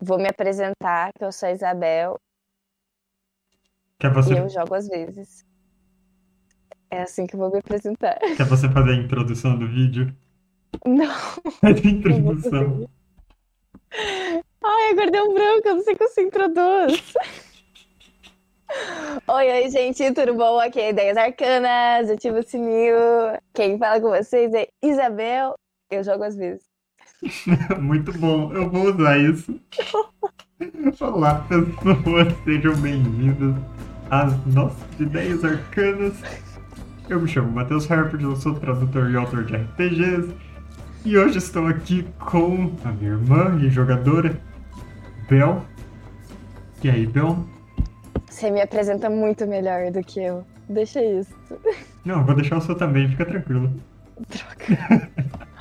Vou me apresentar, que eu sou a Isabel Quer você, e eu jogo às vezes. É assim que eu vou me apresentar. quer você fazer a introdução do vídeo? Não, Faz a vou introdução. Ai, agora deu um branco, eu não sei como se introduz. Oi, oi, gente, tudo bom? Aqui é Ideias Arcanas, ativa o sininho. Quem fala com vocês é Isabel, eu jogo às vezes. Muito bom, eu vou usar isso. Olá, pessoas, sejam bem-vindos às nossas ideias arcanas. Eu me chamo Matheus Harper, eu sou tradutor e autor de RPGs. E hoje estou aqui com a minha irmã e jogadora, Bel. E aí, Bel? Você me apresenta muito melhor do que eu. Deixa isso. Não, vou deixar o seu também, fica tranquilo. Troca.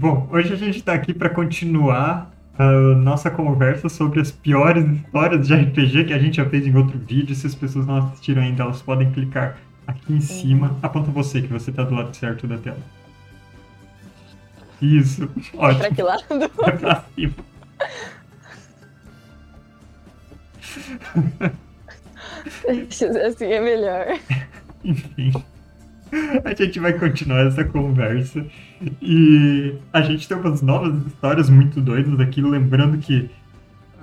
Bom, hoje a gente está aqui para continuar a nossa conversa sobre as piores histórias de RPG que a gente já fez em outro vídeo. Se as pessoas não assistiram ainda, elas podem clicar aqui em cima. Aponta você, que você está do lado certo da tela. Isso, Pra ótimo. que lado? É pra cima. Assim é melhor. Enfim, a gente vai continuar essa conversa e a gente tem umas novas histórias muito doidas aqui, lembrando que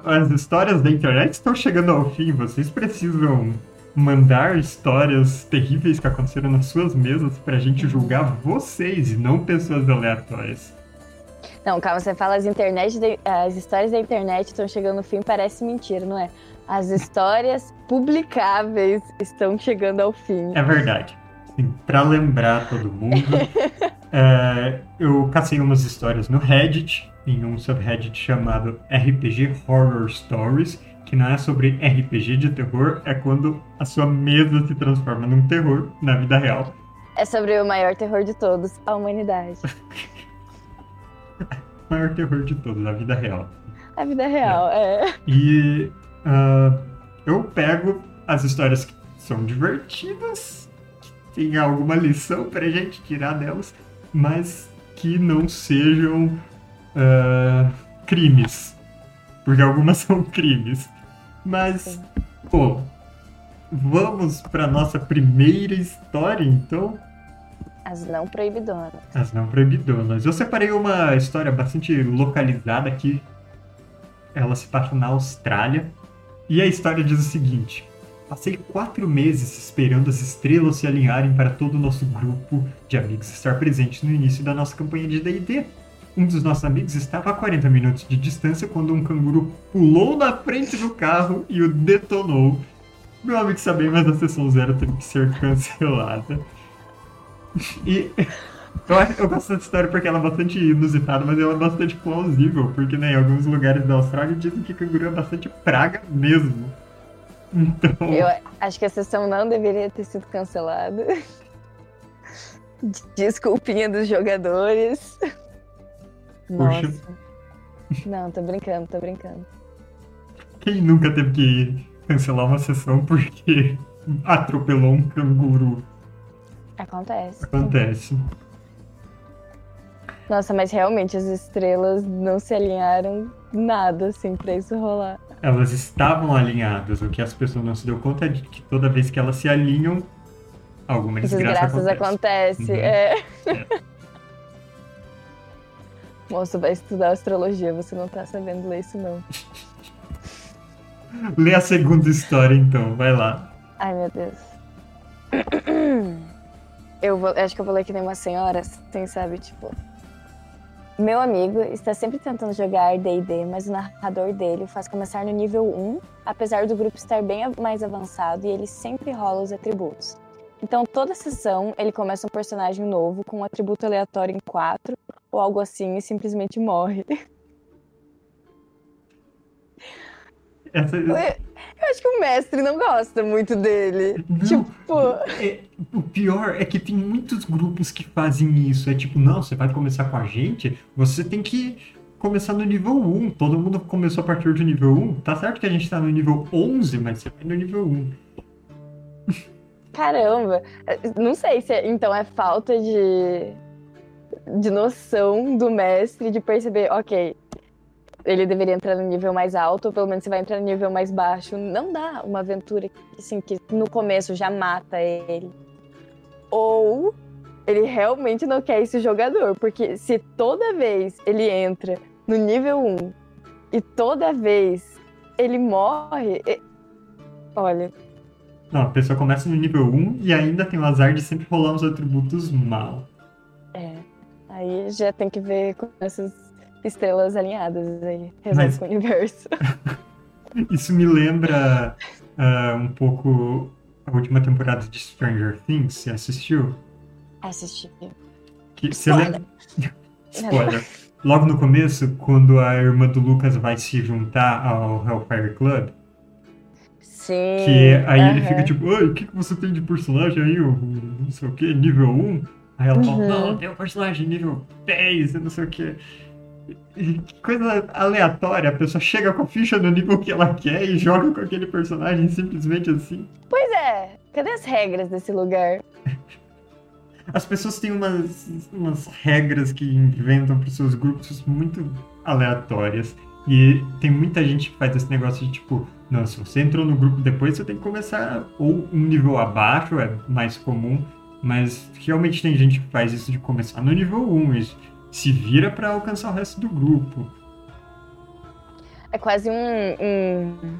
as histórias da internet estão chegando ao fim, vocês precisam mandar histórias terríveis que aconteceram nas suas mesas pra gente julgar vocês e não pessoas aleatórias. Não, calma, você fala as, internet da- as histórias da internet estão chegando no fim, parece mentira, não é? As histórias publicáveis estão chegando ao fim. É verdade. Sim, pra lembrar todo mundo, é, eu cacei umas histórias no Reddit, em um subreddit chamado RPG Horror Stories, que não é sobre RPG de terror, é quando a sua mesa se transforma num terror na vida real. É sobre o maior terror de todos, a humanidade. O maior terror de todos, a vida real. A vida real, é. E ah, eu pego as histórias que são divertidas, tem alguma lição pra gente tirar delas, mas que não sejam ah, crimes. Porque algumas são crimes. Mas, pô, vamos pra nossa primeira história então. As não proibidonas. As não proibidonas. Eu separei uma história bastante localizada aqui. Ela se passa na Austrália. E a história diz o seguinte: Passei quatro meses esperando as estrelas se alinharem para todo o nosso grupo de amigos estar presente no início da nossa campanha de DD. Um dos nossos amigos estava a 40 minutos de distância quando um canguru pulou na frente do carro e o detonou. Meu amigo sabia, mas a sessão zero teve que ser cancelada. E eu, eu gosto dessa história porque ela é bastante inusitada, mas ela é bastante plausível, porque né, em alguns lugares da Austrália dizem que canguru é bastante praga mesmo. Então, Eu acho que a sessão não deveria ter sido cancelada. Desculpinha dos jogadores. Nossa. Não, tô brincando, tô brincando. quem nunca teve que cancelar uma sessão porque atropelou um canguru? Acontece. Acontece. Nossa, mas realmente as estrelas não se alinharam nada assim pra isso rolar. Elas estavam alinhadas, o que as pessoas não se deu conta é de que toda vez que elas se alinham, alguma desgraça graças acontece. acontecem. Uhum. É. Moço, vai estudar astrologia, você não tá sabendo ler isso não. Lê a segunda história então, vai lá. Ai, meu Deus. Eu vou, acho que eu vou ler que nem uma senhora, assim, sabe? Tipo. Meu amigo está sempre tentando jogar DD, mas o narrador dele o faz começar no nível 1, apesar do grupo estar bem mais avançado e ele sempre rola os atributos. Então, toda sessão ele começa um personagem novo com um atributo aleatório em 4 ou algo assim e simplesmente morre. Essa, Eu acho que o mestre não gosta muito dele. Não. Tipo. É, o pior é que tem muitos grupos que fazem isso. É tipo, não, você vai começar com a gente, você tem que começar no nível 1. Todo mundo começou a partir do nível 1. Tá certo que a gente tá no nível 11, mas você vai no nível 1. Caramba, não sei se é- então é falta de, de noção do mestre de perceber, ok, ele deveria entrar no nível mais alto, ou pelo menos você vai entrar no nível mais baixo. Não dá uma aventura assim, que no começo já mata ele. Ou ele realmente não quer esse jogador, porque se toda vez ele entra no nível 1 e toda vez ele morre. Olha. Não, a pessoa começa no nível 1 e ainda tem o azar de sempre rolar uns atributos mal. É. Aí já tem que ver com essas estrelas alinhadas aí, resolve Mas... com o universo. Isso me lembra uh, um pouco a última temporada de Stranger Things. Você assistiu? Assisti. Que, você lembra... Spoiler. Logo no começo, quando a irmã do Lucas vai se juntar ao Hellfire Club. Sim. Que aí ele fica tipo, o que, que você tem de personagem aí? O, não sei o que, nível 1? Aí ela fala, uhum. não, tem um personagem nível 10 e não sei o que. Que coisa aleatória, a pessoa chega com a ficha no nível que ela quer e joga com aquele personagem simplesmente assim. Pois é, cadê as regras desse lugar? As pessoas têm umas, umas regras que inventam para seus grupos muito aleatórias. E tem muita gente que faz esse negócio de tipo, não, se você entrou no grupo depois, você tem que começar ou um nível abaixo, é mais comum, mas realmente tem gente que faz isso de começar no nível 1 e se vira para alcançar o resto do grupo. É quase um, um,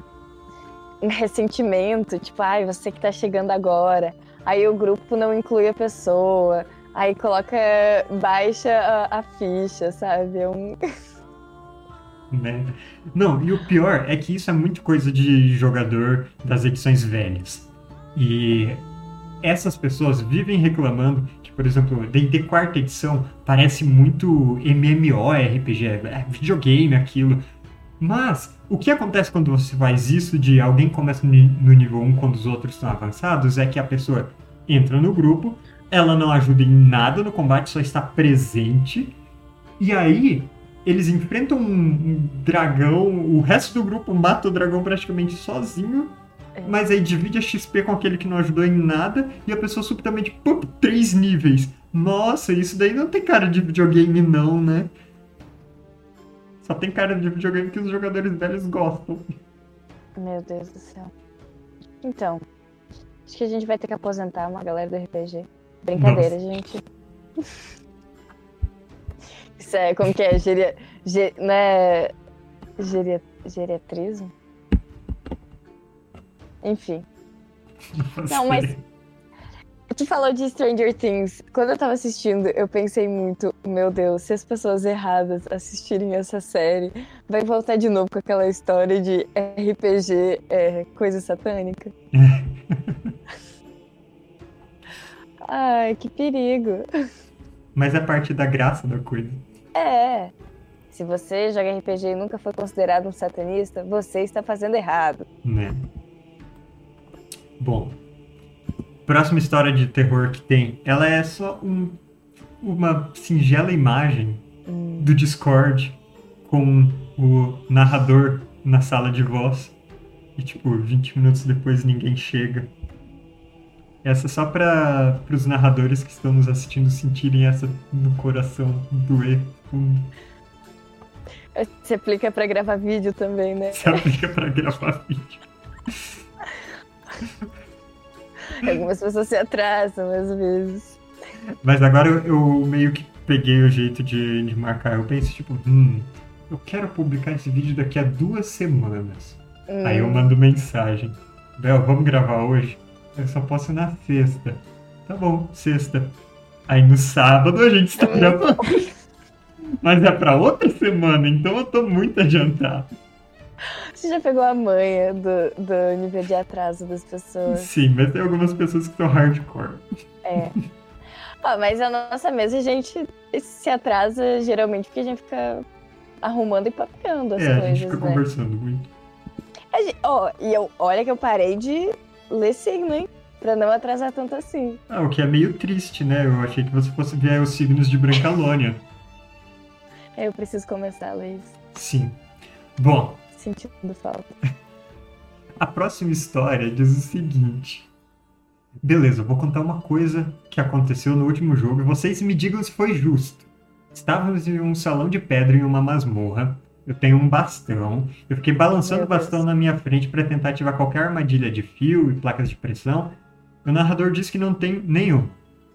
um ressentimento, tipo, ai, você que tá chegando agora. Aí o grupo não inclui a pessoa. Aí coloca, baixa a, a ficha, sabe? É um. Né? Não, e o pior é que isso é muito coisa de jogador das edições velhas. E essas pessoas vivem reclamando por exemplo, D&D quarta edição parece muito MMORPG, é videogame aquilo. Mas o que acontece quando você faz isso de alguém começa no nível 1 quando os outros estão avançados é que a pessoa entra no grupo, ela não ajuda em nada no combate, só está presente. E aí eles enfrentam um, dragão, o resto do grupo mata o dragão praticamente sozinho. É. Mas aí divide a XP com aquele que não ajudou em nada e a pessoa subitamente, pum, três níveis. Nossa, isso daí não tem cara de videogame não, né? Só tem cara de videogame que os jogadores velhos gostam. Meu Deus do céu. Então, acho que a gente vai ter que aposentar uma galera do RPG. Brincadeira, Nossa. gente. Isso é, como que é? Geria, ger, né? Geria, geriatrismo? Enfim. Não, mas Tu falou de Stranger Things. Quando eu tava assistindo, eu pensei muito, meu Deus, se as pessoas erradas assistirem essa série, vai voltar de novo com aquela história de RPG, é, coisa satânica. Ai, que perigo. Mas é parte da graça da coisa. É. Se você joga RPG e nunca foi considerado um satanista, você está fazendo errado. Né? Bom, próxima história de terror que tem, ela é só um, uma singela imagem hum. do Discord com o narrador na sala de voz. E tipo, 20 minutos depois ninguém chega. Essa é só para os narradores que estão nos assistindo sentirem essa no coração doer fundo. Se aplica para gravar vídeo também, né? Se aplica para gravar vídeo. Algumas pessoas se atrasam às vezes. Mas agora eu, eu meio que peguei o jeito de, de, marcar. Eu penso, tipo, hum, eu quero publicar esse vídeo daqui a duas semanas. Hum. Aí eu mando mensagem. Bel, vamos gravar hoje? Eu só posso na sexta. Tá bom, sexta. Aí no sábado a gente está hum. gravando. Mas é pra outra semana, então eu tô muito adiantado. Você já pegou a manha do, do nível de atraso das pessoas? Sim, mas tem algumas pessoas que são hardcore. É. Ah, mas a nossa mesa a gente se atrasa geralmente porque a gente fica arrumando e papeando as é, coisas. A gente fica né? conversando muito. Ó, oh, e eu, olha que eu parei de ler signo, hein? Pra não atrasar tanto assim. Ah, o que é meio triste, né? Eu achei que você fosse ver os signos de Brancalônia. Eu preciso começar a ler isso. Sim. Bom, sentindo falta. A próxima história diz o seguinte. Beleza, vou contar uma coisa que aconteceu no último jogo e vocês me digam se foi justo. Estávamos em um salão de pedra em uma masmorra. Eu tenho um bastão. Eu fiquei balançando o bastão na minha frente para tentar ativar qualquer armadilha de fio e placas de pressão. O narrador diz que não tem nenhum.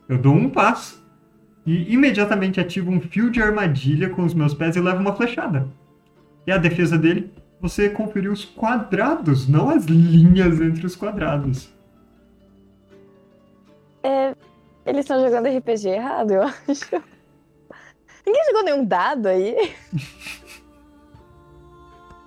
Eu dou um passo e imediatamente ativo um fio de armadilha com os meus pés e levo uma flechada. E a defesa dele, você conferiu os quadrados, não as linhas entre os quadrados. É, eles estão jogando RPG errado, eu acho. Ninguém jogou nenhum dado aí?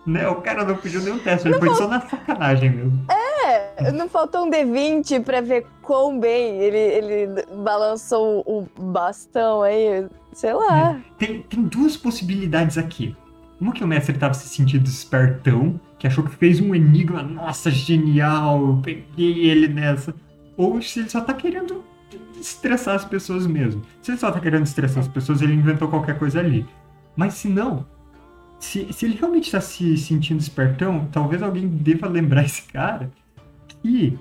Né? O cara não pediu nenhum teste, ele foi só na sacanagem mesmo. É, não faltou um D20 pra ver quão bem ele, ele balançou o bastão aí. Sei lá. Tem, tem duas possibilidades aqui. Uma que o mestre estava se sentindo espertão, que achou que fez um enigma, nossa, genial, peguei ele nessa. Ou se ele só tá querendo estressar as pessoas mesmo. Se ele só tá querendo estressar as pessoas, ele inventou qualquer coisa ali. Mas se não, se, se ele realmente está se sentindo espertão, talvez alguém deva lembrar esse cara que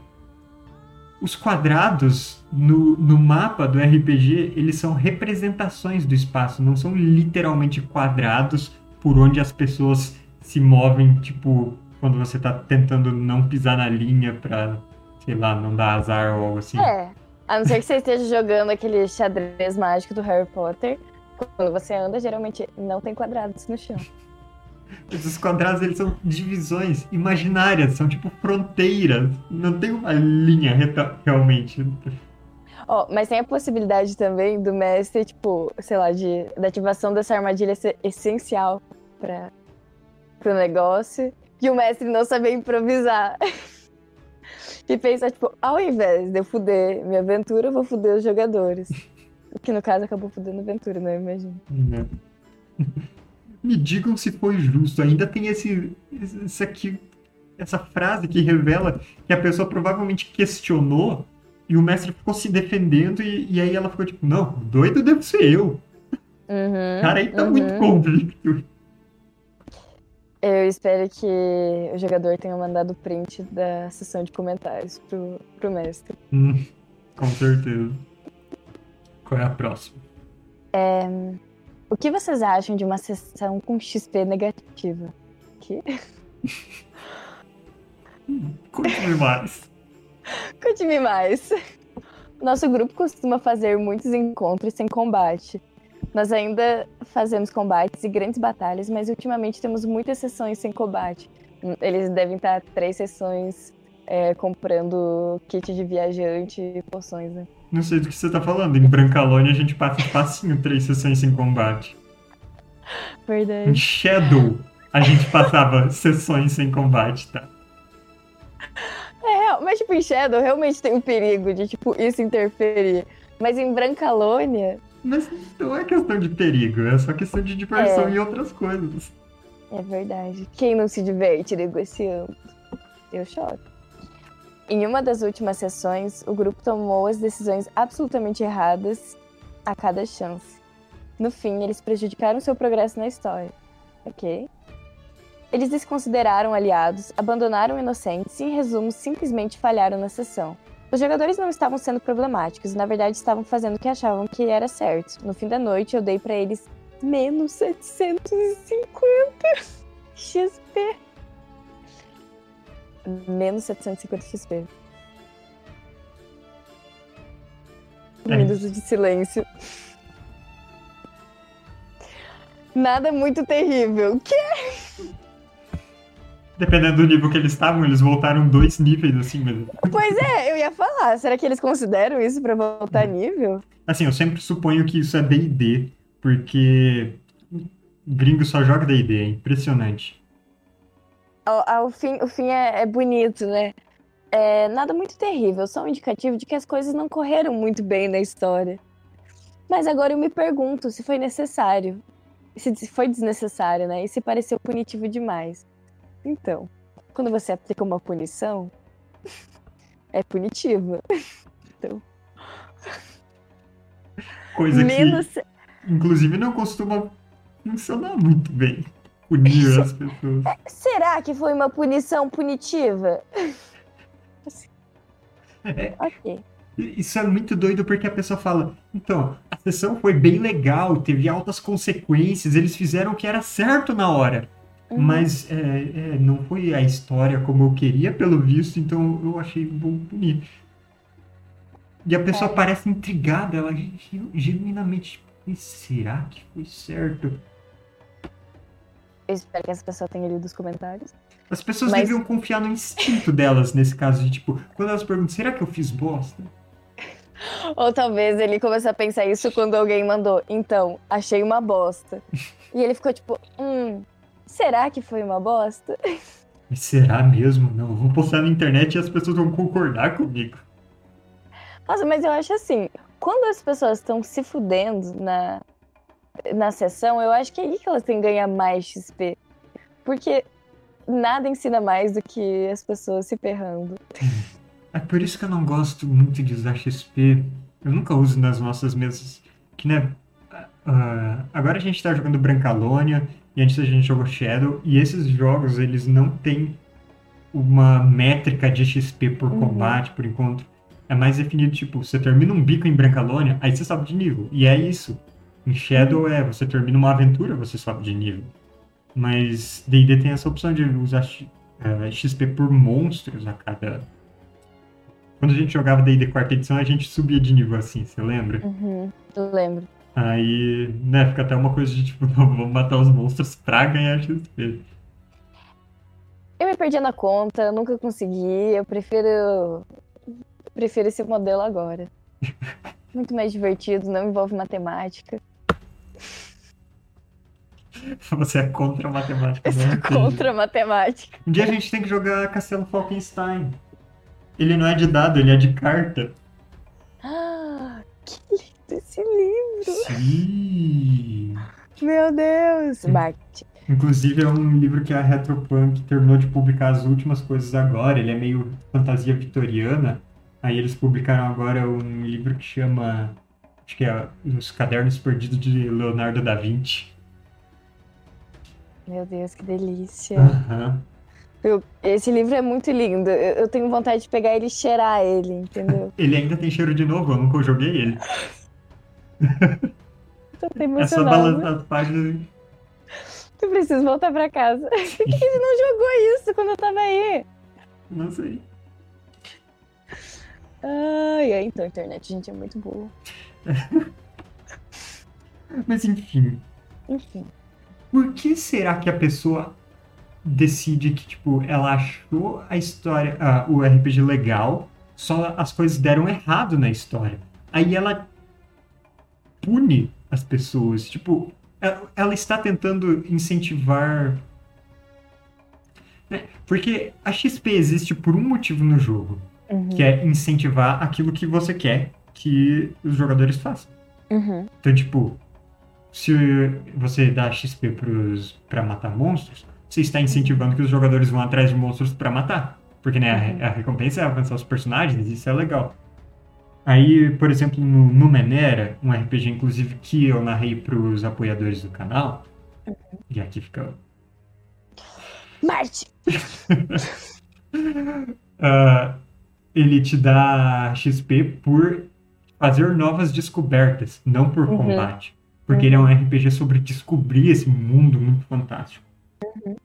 os quadrados no, no mapa do RPG, eles são representações do espaço, não são literalmente quadrados por onde as pessoas se movem, tipo, quando você tá tentando não pisar na linha pra, sei lá, não dar azar ou algo assim. É. A não ser que você esteja jogando aquele xadrez mágico do Harry Potter. Quando você anda, geralmente não tem quadrados no chão. Esses quadrados, eles são divisões imaginárias, são tipo fronteiras, não tem uma linha reta- realmente. Ó, mas tem a possibilidade também do mestre, tipo, sei lá, de, da ativação dessa armadilha ser essencial para pro negócio. E o mestre não saber improvisar. e pensar, tipo, ao invés de eu fuder minha aventura, eu vou fuder os jogadores. O que no caso acabou fudendo a aventura, né? Imagina. Né? Me digam se foi justo. Ainda tem esse, esse aqui, essa frase que revela que a pessoa provavelmente questionou e o mestre ficou se defendendo e, e aí ela ficou tipo, não, doido devo ser eu. Uhum, O cara aí tá uhum. muito convicto. Eu espero que o jogador tenha mandado print da sessão de comentários pro, pro mestre. Hum, com certeza. Qual é a próxima? O que vocês acham de uma sessão com XP negativa? Que? Conte-me mais. Conte-me mais. Nosso grupo costuma fazer muitos encontros sem combate. Nós ainda fazemos combates e grandes batalhas, mas ultimamente temos muitas sessões sem combate. Eles devem estar três sessões é, comprando kit de viajante e poções, né? Não sei do que você tá falando. Em Brancalônia a gente passa de passinho três sessões sem combate. Em Verdade. Shadow a gente passava sessões sem combate, tá? É, mas tipo, em Shadow realmente tem um perigo de, tipo, isso interferir. Mas em Brancalônia, Mas não é questão de perigo, é só questão de diversão É. e outras coisas. É verdade. Quem não se diverte negociando? Eu choro. Em uma das últimas sessões, o grupo tomou as decisões absolutamente erradas a cada chance. No fim, eles prejudicaram seu progresso na história. Ok? Eles desconsideraram aliados, abandonaram inocentes e, em resumo, simplesmente falharam na sessão. Os jogadores não estavam sendo problemáticos na verdade, estavam fazendo o que achavam que era certo. No fim da noite, eu dei pra eles menos 750 XP. Menos 750 XP. É. de silêncio. Nada muito terrível. Que? Dependendo do nível que eles estavam, eles voltaram dois níveis assim mesmo. Pois é, eu ia falar. Será que eles consideram isso pra voltar nível? Assim, eu sempre suponho que isso é D&D, porque gringo só joga D&D, é impressionante. Ao, ao fim, o fim é, é bonito, né? É nada muito terrível, só um indicativo de que as coisas não correram muito bem na história. Mas agora eu me pergunto se foi necessário. Se foi desnecessário, né? E se pareceu punitivo demais. Então, quando você aplica uma punição, é punitiva. Coisa Menos. que, inclusive, não costuma funcionar muito bem. Punir as pessoas. Será que foi uma punição punitiva? É, Ok. Isso é muito doido porque a pessoa fala: então, a sessão foi bem legal, teve altas consequências, eles fizeram o que era certo na hora. Uhum. Mas é, é, não foi a história como eu queria, pelo visto, então eu achei bom punir. E a pessoa É. parece intrigada, ela gen- genuinamente, tipo, "E será que foi certo? Eu espero que essa pessoa tenha lido os comentários. As pessoas Mas- deviam confiar no instinto delas nesse caso, de tipo, quando elas perguntam, será que eu fiz bosta? Ou talvez ele começou a pensar isso quando alguém mandou, então, achei uma bosta. E ele ficou tipo, hum, será que foi uma bosta? Mas será mesmo? Não, eu vou postar na internet e as pessoas vão concordar comigo. Nossa, mas eu acho assim, quando as pessoas estão se fudendo na, na sessão, eu acho que é aí que elas têm que ganhar mais XP. Porque nada ensina mais do que as pessoas se ferrando. É por isso que eu não gosto muito de usar XP. Eu nunca uso nas nossas mesas. Que, né? ah, agora a gente tá jogando Brancalônia e antes a gente jogou Shadow. E esses jogos, eles não têm uma métrica de XP por Uhum. combate, por encontro. É mais definido, tipo, você termina um bico em Brancalônia, aí você sobe de nível. E é isso. Em Shadow é, você termina uma aventura, você sobe de nível. Mas D&D tem essa opção de usar X- eh, XP por monstros a cada quando a gente jogava D&D quarta edição, a gente subia de nível assim, você lembra? Uhum, eu lembro. Aí, né, fica até uma coisa de tipo, vamos matar os monstros pra ganhar XP. Eu me perdi na conta, nunca consegui, eu prefiro. Prefiro esse modelo agora. Muito mais divertido, não envolve matemática. Você é contra a matemática. Eu sou RPG. contra a matemática. Um dia a gente tem que jogar Castelo Falkenstein. Ele não é de dado, ele é de carta. Ah, que lindo esse livro! Sim! Meu Deus! Marketing. Inclusive é um livro que a Retropunk terminou de publicar as últimas coisas agora. Ele é meio fantasia vitoriana. Aí eles publicaram agora um livro que chama. Acho que é Os Cadernos Perdidos de Leonardo da Vinci. Meu Deus, que delícia. Aham. Eu- esse livro é muito lindo. Eu, eu tenho vontade de pegar ele e cheirar ele, entendeu? Ele ainda tem cheiro de novo, eu nunca joguei ele. Tô É só balançar as páginas. Eu preciso voltar pra casa. Por que você não jogou isso quando eu tava aí? Não sei. Ai, ai, então a internet, gente, é muito boa. Mas enfim. Enfim. Por que será que a pessoa decide que, tipo, ela achou a história, ah, o RPG legal, só as coisas deram errado na história? Aí ela pune as pessoas. Tipo, ela, ela está tentando incentivar. né? Porque a XP existe por um motivo no jogo, Uhum. que é incentivar aquilo que você quer que os jogadores façam. Uhum. Então, tipo, se você dá XP pros, pra matar monstros, você está incentivando que os jogadores vão atrás de monstros pra matar. Porque, né, Uhum. a, a recompensa é avançar os personagens, isso é legal. Aí, por exemplo, no Numenera, um RPG, inclusive, que eu narrei pros apoiadores do canal, e aqui fica Marte! Ah, ele te dá XP por fazer novas descobertas, não por Uhum. combate. Porque ele é um RPG sobre descobrir esse mundo muito fantástico. Uhum.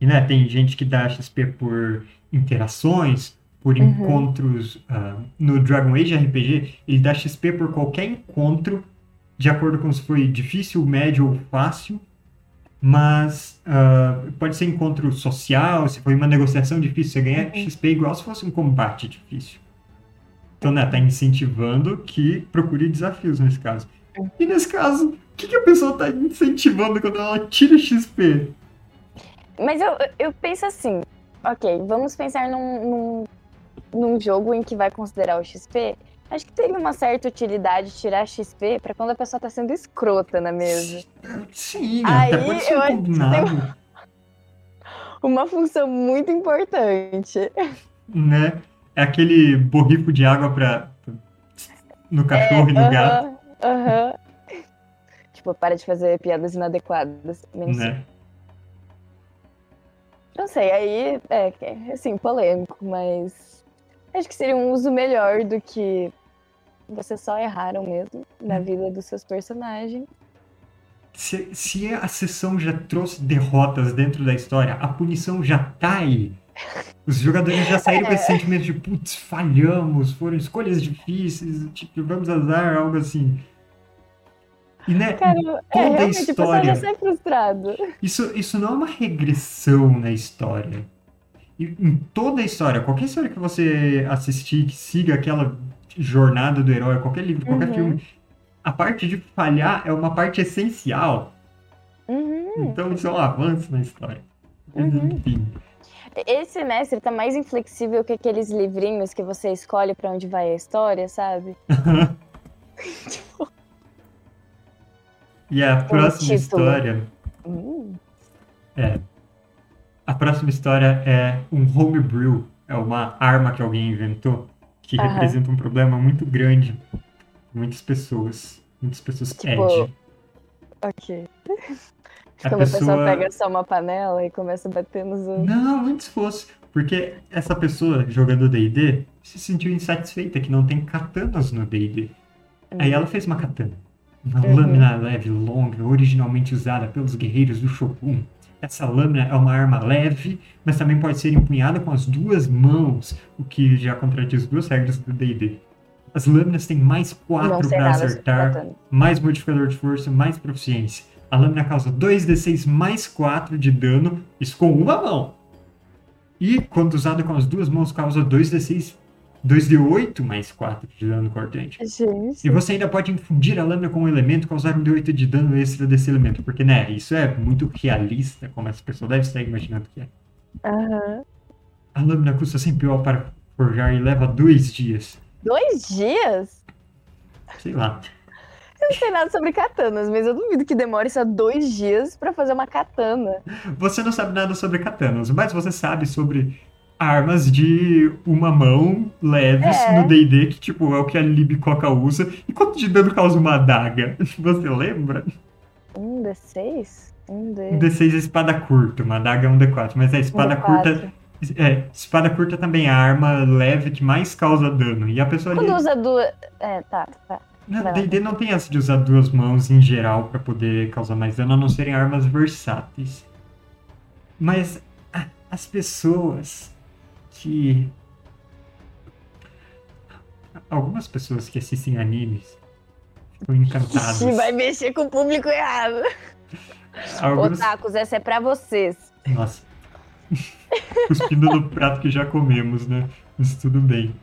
E né, tem gente que dá XP por interações, por Uhum. encontros. ah, no Dragon Age RPG, ele dá XP por qualquer encontro, de acordo com se foi difícil, médio ou fácil. Mas ah, pode ser encontro social, se foi uma negociação difícil, você ganha Uhum. XP igual se fosse um combate difícil. Então, né, tá incentivando que procure desafios nesse caso. E nesse caso, o que, que a pessoa tá incentivando quando ela tira XP? Mas eu, eu penso assim, ok, vamos pensar num, num, num jogo em que vai considerar o XP. Acho que teria uma certa utilidade tirar XP pra quando a pessoa tá sendo escrota na mesa. Sim, Aí, até pode ser eu acho que Uma função muito importante. né? É aquele borrifo de água pra, no cachorro e no gato, Aham, aham. Tipo, para de fazer piadas inadequadas. Menos né? Não sei, aí é, é, assim, polêmico, mas acho que seria um uso melhor do que vocês só erraram mesmo na vida dos seus personagens. Se, se a sessão já trouxe derrotas dentro da história, a punição já tá aí. Os jogadores já saíram com esse sentimento de putz, falhamos, foram escolhas difíceis, tipo, vamos azar, algo assim. E né, Cara, é, toda a o pessoal história. sai frustrado. Isso, isso não é uma regressão na história. Em toda a história, qualquer história que você assistir, que siga aquela jornada do herói, qualquer livro, qualquer Uhum. filme, a parte de falhar é uma parte essencial. Uhum. Então isso é um avanço na história. Uhum. Enfim. Esse mestre tá mais inflexível que aqueles livrinhos que você escolhe pra onde vai a história, sabe? E a próxima história. Hum. É. A próxima história é um homebrew. É uma arma que alguém inventou que Aham. representa um problema muito grande. para Muitas pessoas. Muitas pessoas Tipo. Ok. A Quando a pessoa pessoa- pega só uma panela e começa a bater nos outros. Não, antes fosse. Porque essa pessoa jogando D&D se sentiu insatisfeita que não tem katanas no D&D. Aí ela fez uma katana. Uma Uhum. lâmina leve, longa, originalmente usada pelos guerreiros do Shogun. Essa lâmina é uma arma leve, mas também pode ser empunhada com as duas mãos, o que já contradiz duas regras do D&D. As lâminas têm mais Não 4 sei para acertar, mais modificador de força, mais proficiência. A lâmina causa 2d6 mais 4 de dano, isso com uma mão. E quando usada com as duas mãos, causa 2d6, 2d8 mais 4 de dano cortante. Gente. E você ainda pode infundir a lâmina com um elemento e causar um d8 de dano extra desse elemento. Porque, né, isso é muito realista, como essa pessoa deve estar imaginando que é. Aham. A lâmina custa 100 PO para forjar e leva dois dias. Dois dias? Sei lá. Eu não sei nada sobre katanas, mas eu duvido que demore só dois dias pra fazer uma katana. Você não sabe nada sobre katanas, mas você sabe sobre armas de uma mão leves É. no D&D, que tipo, é o que a Libicoca usa. E quanto de dano causa uma adaga? Você lembra? Um D6? Um D. Um D6 é espada curta, uma adaga é um D4, mas a espada Um D4. curta... É, espada curta também é a arma leve que mais causa dano. E a pessoa ali... Quando usa duas. É, tá, tá. D&D não tem essa de usar duas mãos em geral pra poder causar mais dano, a não serem armas versáteis. Mas as pessoas que. Algumas pessoas que assistem animes ficam encantadas. Ixi, vai mexer com o público errado. Algumas... Otakus, essa é pra vocês. Nossa. Cuspindo no prato que já comemos, né? Mas tudo bem.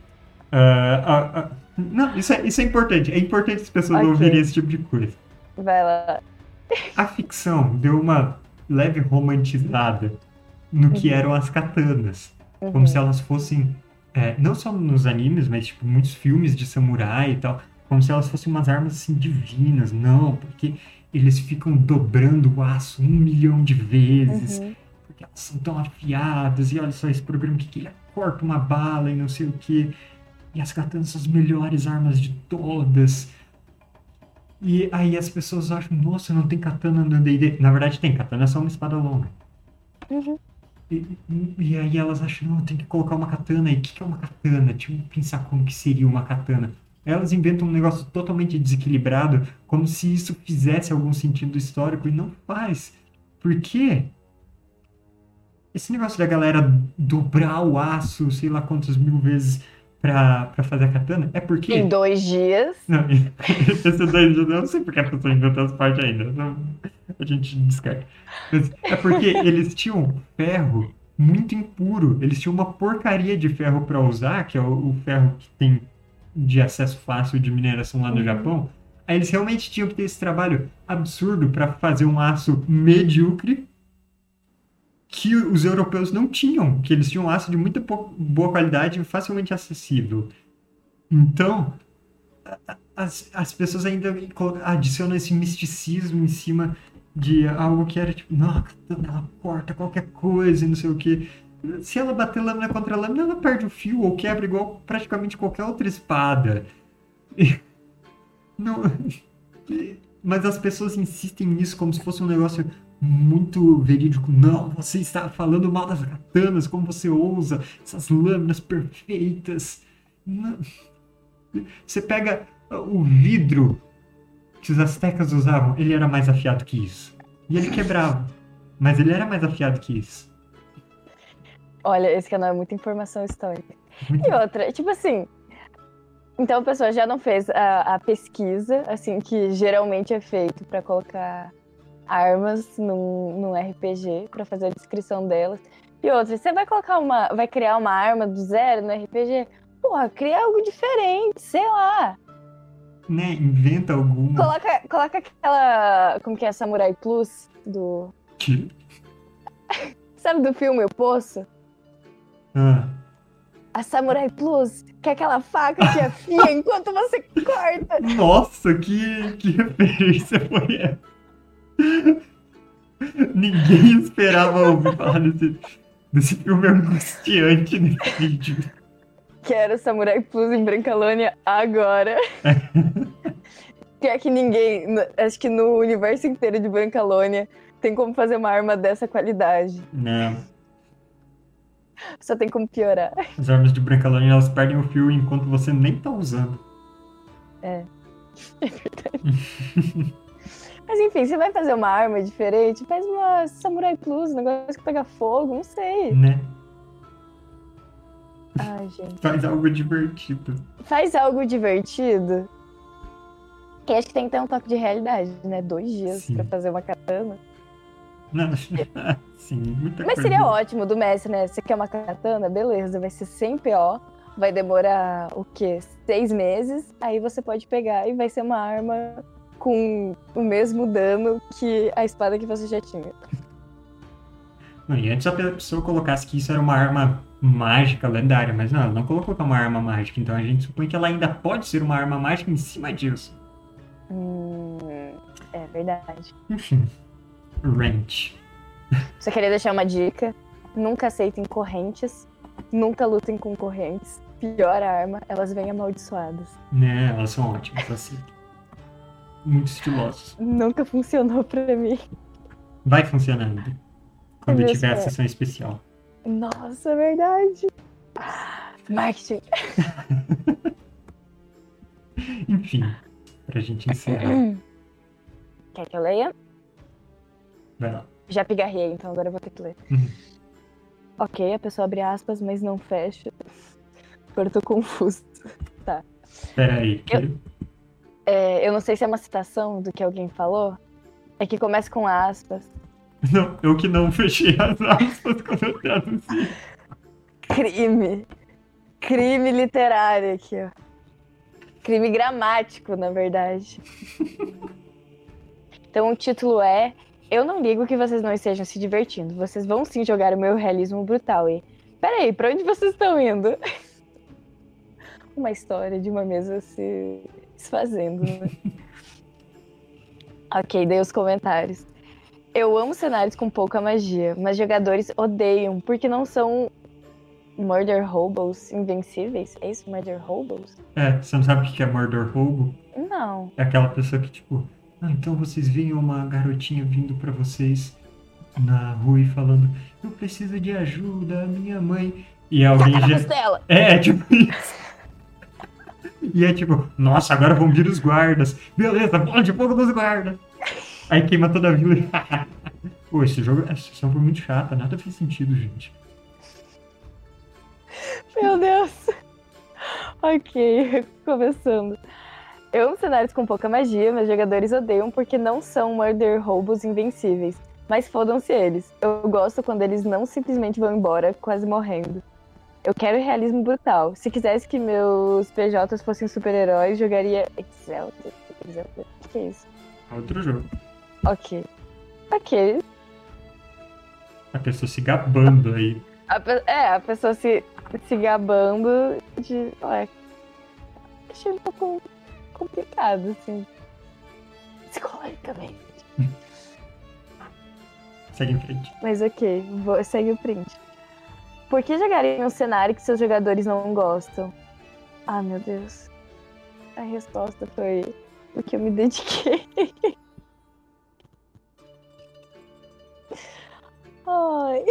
Ah, ah, ah, Não, isso é, isso é importante. É importante as pessoas Ok. ouvirem esse tipo de coisa. Vai lá. A ficção deu uma leve romantizada no que eram as katanas. Como Uhum. se elas fossem, é, não só nos animes, mas tipo, muitos filmes de samurai e tal, como se elas fossem umas armas assim divinas. Não, porque eles ficam dobrando o aço um milhão de vezes, Uhum. porque elas são tão afiadas, e olha só esse programa que ele corta uma bala e não sei o que. E as katanas são as melhores armas de todas. E aí as pessoas acham, nossa, não tem katana no D&D. Na verdade tem, katana é só uma espada longa. Uhum. E, e- aí elas acham, não, tem que colocar uma katana aí. O que, que é uma katana? Eu pensar como que seria uma katana. Elas inventam um negócio totalmente desequilibrado, como se isso fizesse algum sentido histórico, e não faz. Por quê? Esse negócio da galera dobrar o aço, sei lá quantas mil vezes pra, pra fazer a katana, é porque... Em dois dias. Não, esse daí eu não sei porque a pessoa inventou essa parte ainda. Não- a gente descarta. Mas é porque eles tinham ferro muito impuro. Eles tinham uma porcaria de ferro para usar, que é o, o ferro que tem de acesso fácil de mineração lá no Uhum. Japão. Aí eles realmente tinham que ter esse trabalho absurdo para fazer um aço medíocre que os europeus não tinham, que eles tinham aço de muita boa qualidade e facilmente acessível. Então, as, as pessoas ainda adicionam esse misticismo em cima de algo que era tipo, não, a katana, ela corta qualquer coisa e não sei o que. Se ela bater lâmina contra lâmina, ela perde o fio ou quebra igual praticamente qualquer outra espada. Não, mas as pessoas insistem nisso como se fosse um negócio muito verídico. Não, você está falando mal das katanas, como você ousa, essas lâminas perfeitas. Não. Você pega o vidro que os astecas usavam, ele era mais afiado que isso. E ele quebrava. Mas ele era mais afiado que isso. Olha, esse canal é muita informação histórica. E outra, tipo assim. Então a pessoa já não fez a, a pesquisa, assim, que geralmente é feito para colocar armas num, num RPG, para fazer a descrição delas. E outra, você vai colocar uma. Vai criar uma arma do zero no RPG? Porra, cria algo diferente, sei lá. Né? Inventa alguma. Coloca, coloca aquela. Como que é? Samurai Plus do. Que? Sabe do filme O Poço? Ah, A Samurai Plus, que é aquela faca que afia enquanto você corta. nossa, que, que referência foi essa? Ninguém esperava ouvir falar desse, desse filme angustiante nesse vídeo. Quero Samurai Plus em Brancalônia agora. Pior que ninguém, acho que no universo inteiro de Brancalônia, tem como fazer uma arma dessa qualidade. Não. Só tem como piorar. As armas de Brancalônia, elas perdem o fio enquanto você nem tá usando. É verdade. Mas enfim, você vai fazer uma arma diferente, faz uma Samurai Plus, um negócio que pega fogo, não sei. Né? Ai, gente. Faz algo divertido. Faz algo divertido. Que acho que tem que ter um toque de realidade, né? Dois dias Sim. pra fazer uma katana. Não, sim, muita Mas coisa. seria ótimo do mestre, né? Você quer uma katana? Beleza, vai ser sem PO. Vai demorar o quê? Seis meses. Aí você pode pegar e vai ser uma arma com o mesmo dano que a espada que você já tinha. Não, e antes a pessoa colocasse que isso era uma arma mágica, lendária, mas não, ela não colocou que é uma arma mágica, então a gente supõe que ela ainda pode ser uma arma mágica em cima disso. Hum, é verdade. Enfim. Wrench. Só queria deixar uma dica. Nunca aceitem correntes. Nunca lutem com correntes. Pior arma, elas vêm amaldiçoadas. Né, elas são ótimas, assim. Muito estilosos. Nunca funcionou pra mim. Vai funcionando. Quando Eu tiver a sessão especial. Nossa, é verdade. Marketing. Enfim, pra gente encerrar. Quer que eu leia? Vai lá. Já pigarrei, então agora eu vou ter que ler. Uhum. Ok, a pessoa abre aspas, mas não fecha. Agora eu tô confuso. Pera aí. Que... É, eu não sei se é uma citação do que alguém falou. É que começa com aspas. Não, eu que não fechei as aspas quando eu traduzi. Crime. Crime literário aqui, ó. Crime gramático, na verdade. Então o título é Eu não ligo que vocês não estejam se divertindo. Vocês vão sim jogar o meu realismo brutal. E. Peraí, pra onde vocês estão indo? Uma história de uma mesa se desfazendo, né? ok, dei os comentários. Eu amo cenários com pouca magia, mas jogadores odeiam porque não são Murder Hobos invencíveis? É isso? Murder Hobos? É, você não sabe o que é murder roubo? Não. É aquela pessoa que, tipo, ah, então vocês veem uma garotinha vindo pra vocês na rua e falando, eu preciso de ajuda, minha mãe. E alguém já. É, é tipo isso. E é tipo, nossa, agora vão vir os guardas. Beleza, bola de fogo dos guardas. Aí queima toda a vila. Pô, esse jogo, essa sessão foi muito chata, nada fez sentido, gente. Meu Deus! Ok, começando. Eu amo cenários com pouca magia, mas jogadores odeiam porque não são Murder Hobos invencíveis. Mas fodam-se eles. Eu gosto quando eles não simplesmente vão embora, quase morrendo. Eu quero realismo brutal. Se quisesse que meus PJs fossem super-heróis, jogaria Excel. Excel. O que é isso? Outro jogo. Ok. Ok. A pessoa se gabando aí. A pe- é, a pessoa se, se gabando de. Ué, achei um pouco complicado, assim. Psicologicamente. Segue em frente. Mas ok, vou, segue o print. Por que jogarem um cenário que seus jogadores não gostam? Ah, meu Deus. A resposta foi o que eu me dediquei. Ai.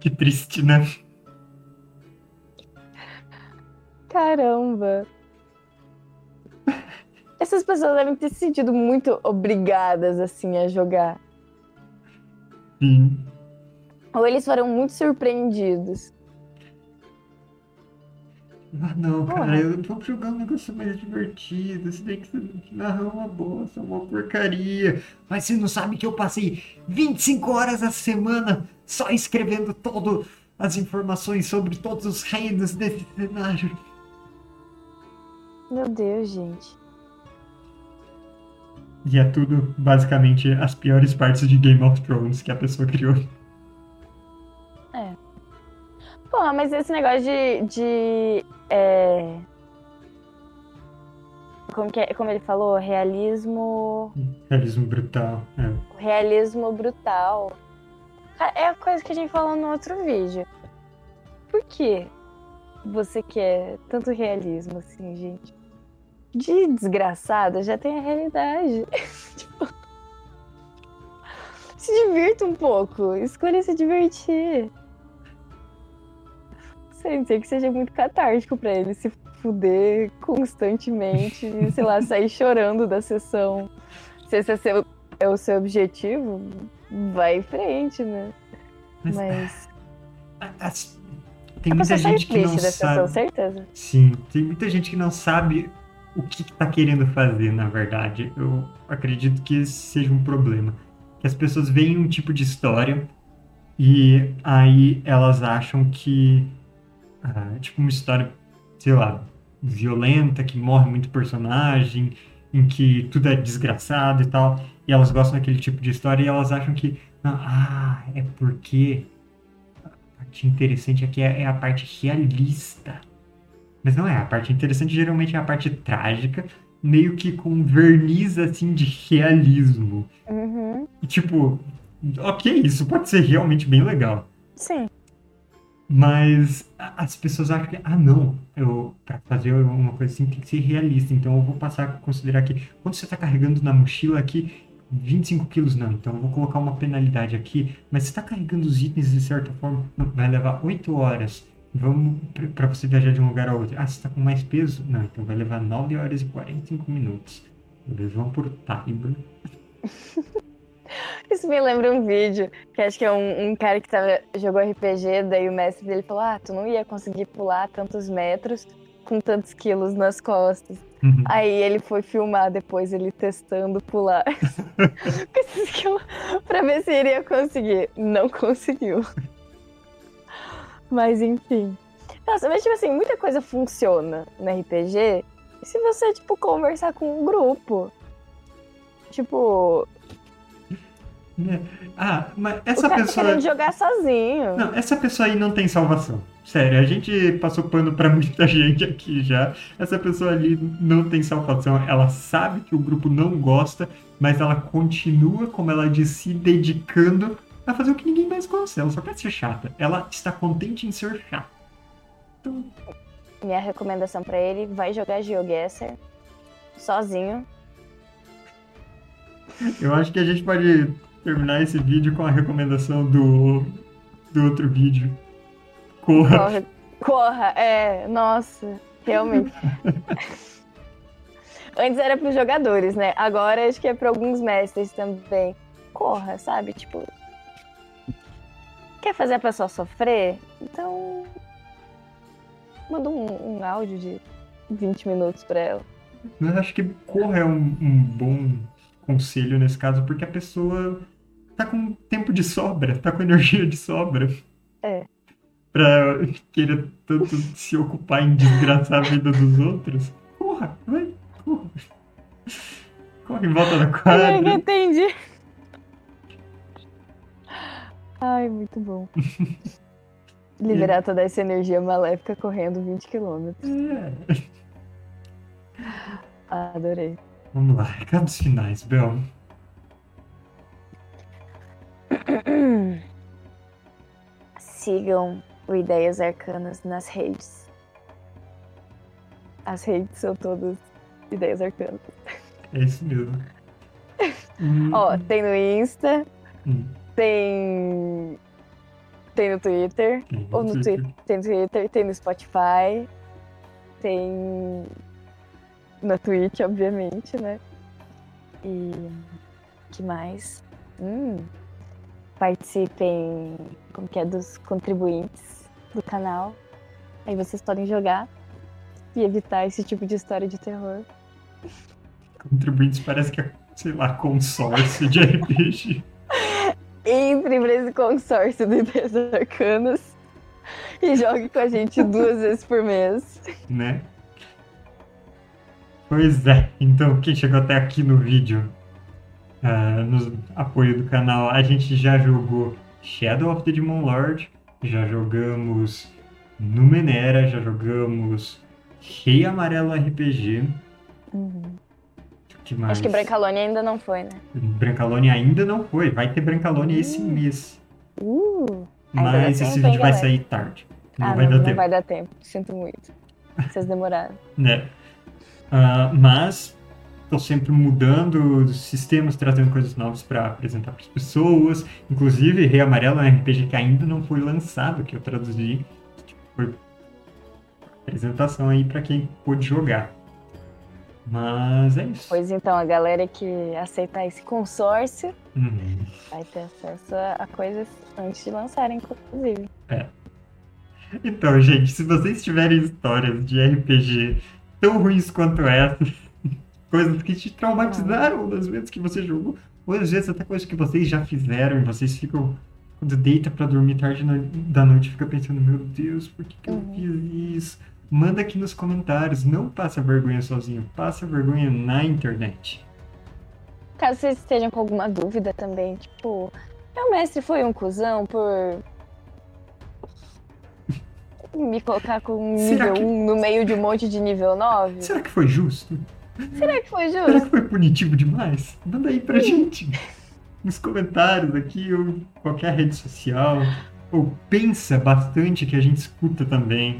Que triste, né? Caramba. Essas pessoas devem ter se sentido muito obrigadas, assim, a jogar. Sim. Ou eles foram muito surpreendidos. Ah, não, Porra. cara, eu tô jogando um negócio mais divertido. Esse daí que você narra uma bosta, uma porcaria. Mas você não sabe que eu passei 25 horas a semana só escrevendo todas as informações sobre todos os reinos desse cenário. Meu Deus, gente. E é tudo, basicamente, as piores partes de Game of Thrones que a pessoa criou. Porra, mas esse negócio de. de é... como, que é- como ele falou? Realismo. Realismo brutal. É. Realismo brutal. É a coisa que a gente falou no outro vídeo. Por que você quer tanto realismo assim, gente? De desgraçada já tem a realidade. tipo. Se divirta um pouco. Escolha se divertir. Sei, não sei que seja muito catártico pra ele se fuder constantemente e, sei lá, sair chorando da sessão. Se esse é, seu- é o seu objetivo, vai em frente, né? Mas, Mas. a- tem A muita gente que não sessão, sabe. certeza. Sim, tem muita gente que não sabe o que está querendo fazer, na verdade. Eu acredito que esse seja um problema. Que as pessoas veem um tipo de história e aí elas acham que, ah, tipo, uma história, sei lá, violenta, que morre muito personagem, em que tudo é desgraçado e tal, e elas gostam daquele tipo de história e elas acham que, não, ah, é porque a parte interessante aqui é, é a parte realista. Mas não é, a parte interessante geralmente é a parte trágica, meio que com verniz assim de realismo. Uhum. E tipo, ok, isso pode ser realmente bem legal. Sim. Mas as pessoas acham que, ah, não, eu, pra fazer uma coisa assim tem que ser realista. Então eu vou passar a considerar que quando você tá carregando na mochila aqui 25 quilos, não, então eu vou colocar uma penalidade aqui. Mas você tá carregando os itens de certa forma, vai levar 8 horas. Vamos pra você viajar de um lugar a outro. Ah, você tá com mais peso? Não, então vai levar 9 horas e 45 minutos. Beleza, vamos por timer. Isso me lembra um vídeo que acho que é um, um cara que tava, jogou RPG, daí o mestre dele falou: Ah, tu não ia conseguir pular tantos metros com tantos quilos nas costas. Uhum. Aí ele foi filmar depois ele testando pular com esses quilos pra ver se iria conseguir. Não conseguiu. Mas enfim. Nossa, mas tipo assim, muita coisa funciona no RPG se você, tipo, conversar com um grupo. Tipo, Né? Ah, mas o essa cara tá pessoa. querendo jogar sozinho. Não, essa pessoa aí não tem salvação. Sério, a gente passou pano pra muita gente aqui já. Essa pessoa ali não tem salvação. Ela sabe que o grupo não gosta, mas ela continua, como ela diz, se dedicando a fazer o que ninguém mais gosta. Ela só quer ser chata. Ela está contente em ser chata. Então, Minha recomendação pra ele, vai jogar GeoGuessr sozinho. eu acho que a gente pode terminar esse vídeo com a recomendação do, do outro vídeo. Corra. Corra, corra, é, nossa, realmente. Antes era pros jogadores, né? Agora acho que é pra alguns mestres também. Corra, sabe? Tipo. Quer fazer a pessoa sofrer? Então. Manda um, um áudio de 20 minutos pra ela. Mas acho que corra é um, um bom conselho nesse caso, porque a pessoa tá com tempo de sobra, tá com energia de sobra. É. Pra querer tanto se ocupar em desgraçar a vida dos outros. Corra, vai, corra. Corre em volta da Eu quadra. entendi. Ai, muito bom. Liberar toda essa energia maléfica correndo 20 quilômetros. É. Adorei. Vamos lá, recados finais, Bel. Sigam o Ideias Arcanas nas redes. As redes são todas Ideias Arcanas. É isso mesmo. Ó, tem no Insta, hum, tem. Tem no Twitter. tem Ou no Twitter. Twitter. Tem no Twitter, tem no Spotify. Tem. na Twitch, obviamente, né? E que mais? Hum, participem, como que é, dos contribuintes do canal. Aí vocês podem jogar e evitar esse tipo de história de terror. Contribuintes parece que é, sei lá, consórcio de RPG. Entre pra esse consórcio de ideias arcanas e jogue com a gente duas vezes por mês. Né? Pois é, então quem chegou até aqui no vídeo, uh, no apoio do canal, a gente já jogou Shadow of the Demon Lord, já jogamos Numenera, já jogamos Rei Amarelo RPG. Uhum. Que mais? Acho que Brancalone ainda não foi, né? Brancalone ainda não foi. Vai ter Brancalone esse mês. Uh, ainda Mas esse vídeo vai galera? sair tarde. Não ah, vai não, dar não tempo. vai dar tempo. Sinto muito. Vocês demoraram. né? Ah, mas estou sempre mudando os sistemas, trazendo coisas novas para apresentar para as pessoas. Inclusive, Rei Amarelo é um RPG que ainda não foi lançado, que eu traduzi. Foi apresentação aí para quem pôde jogar. Mas é isso. Pois então, a galera que aceitar esse consórcio Uhum. vai ter acesso a coisas antes de lançarem, inclusive. Então, gente, se vocês tiverem histórias de RPG tão ruins quanto essas, coisas que te traumatizaram das vezes que você jogou, ou às vezes até coisas que vocês já fizeram e vocês ficam, quando deita pra dormir tarde da noite, fica pensando, meu Deus, por que, que eu Uhum. fiz isso? Manda aqui nos comentários, não passa vergonha sozinho, passa vergonha na internet. Caso vocês estejam com alguma dúvida também, tipo, meu mestre foi um cuzão por me colocar com um nível que- 1 no meio de um monte de nível 9? Será que foi justo? Será que foi Será justo? que foi punitivo demais? Manda aí pra gente nos comentários aqui ou qualquer rede social. Ou pensa bastante que a gente escuta também.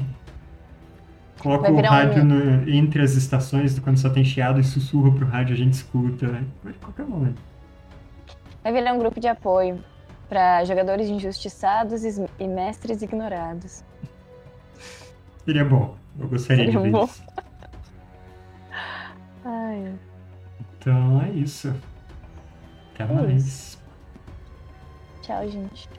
Coloca o rádio um- no- entre as estações quando só tem chiado e sussurra pro rádio, a gente escuta. Vai de qualquer momento. Vai virar um grupo de apoio para jogadores injustiçados e e mestres ignorados. Seria bom. Eu gostaria Seria de ver bom. isso. Ai, Então é isso. Até É mais. isso. tchau, gente.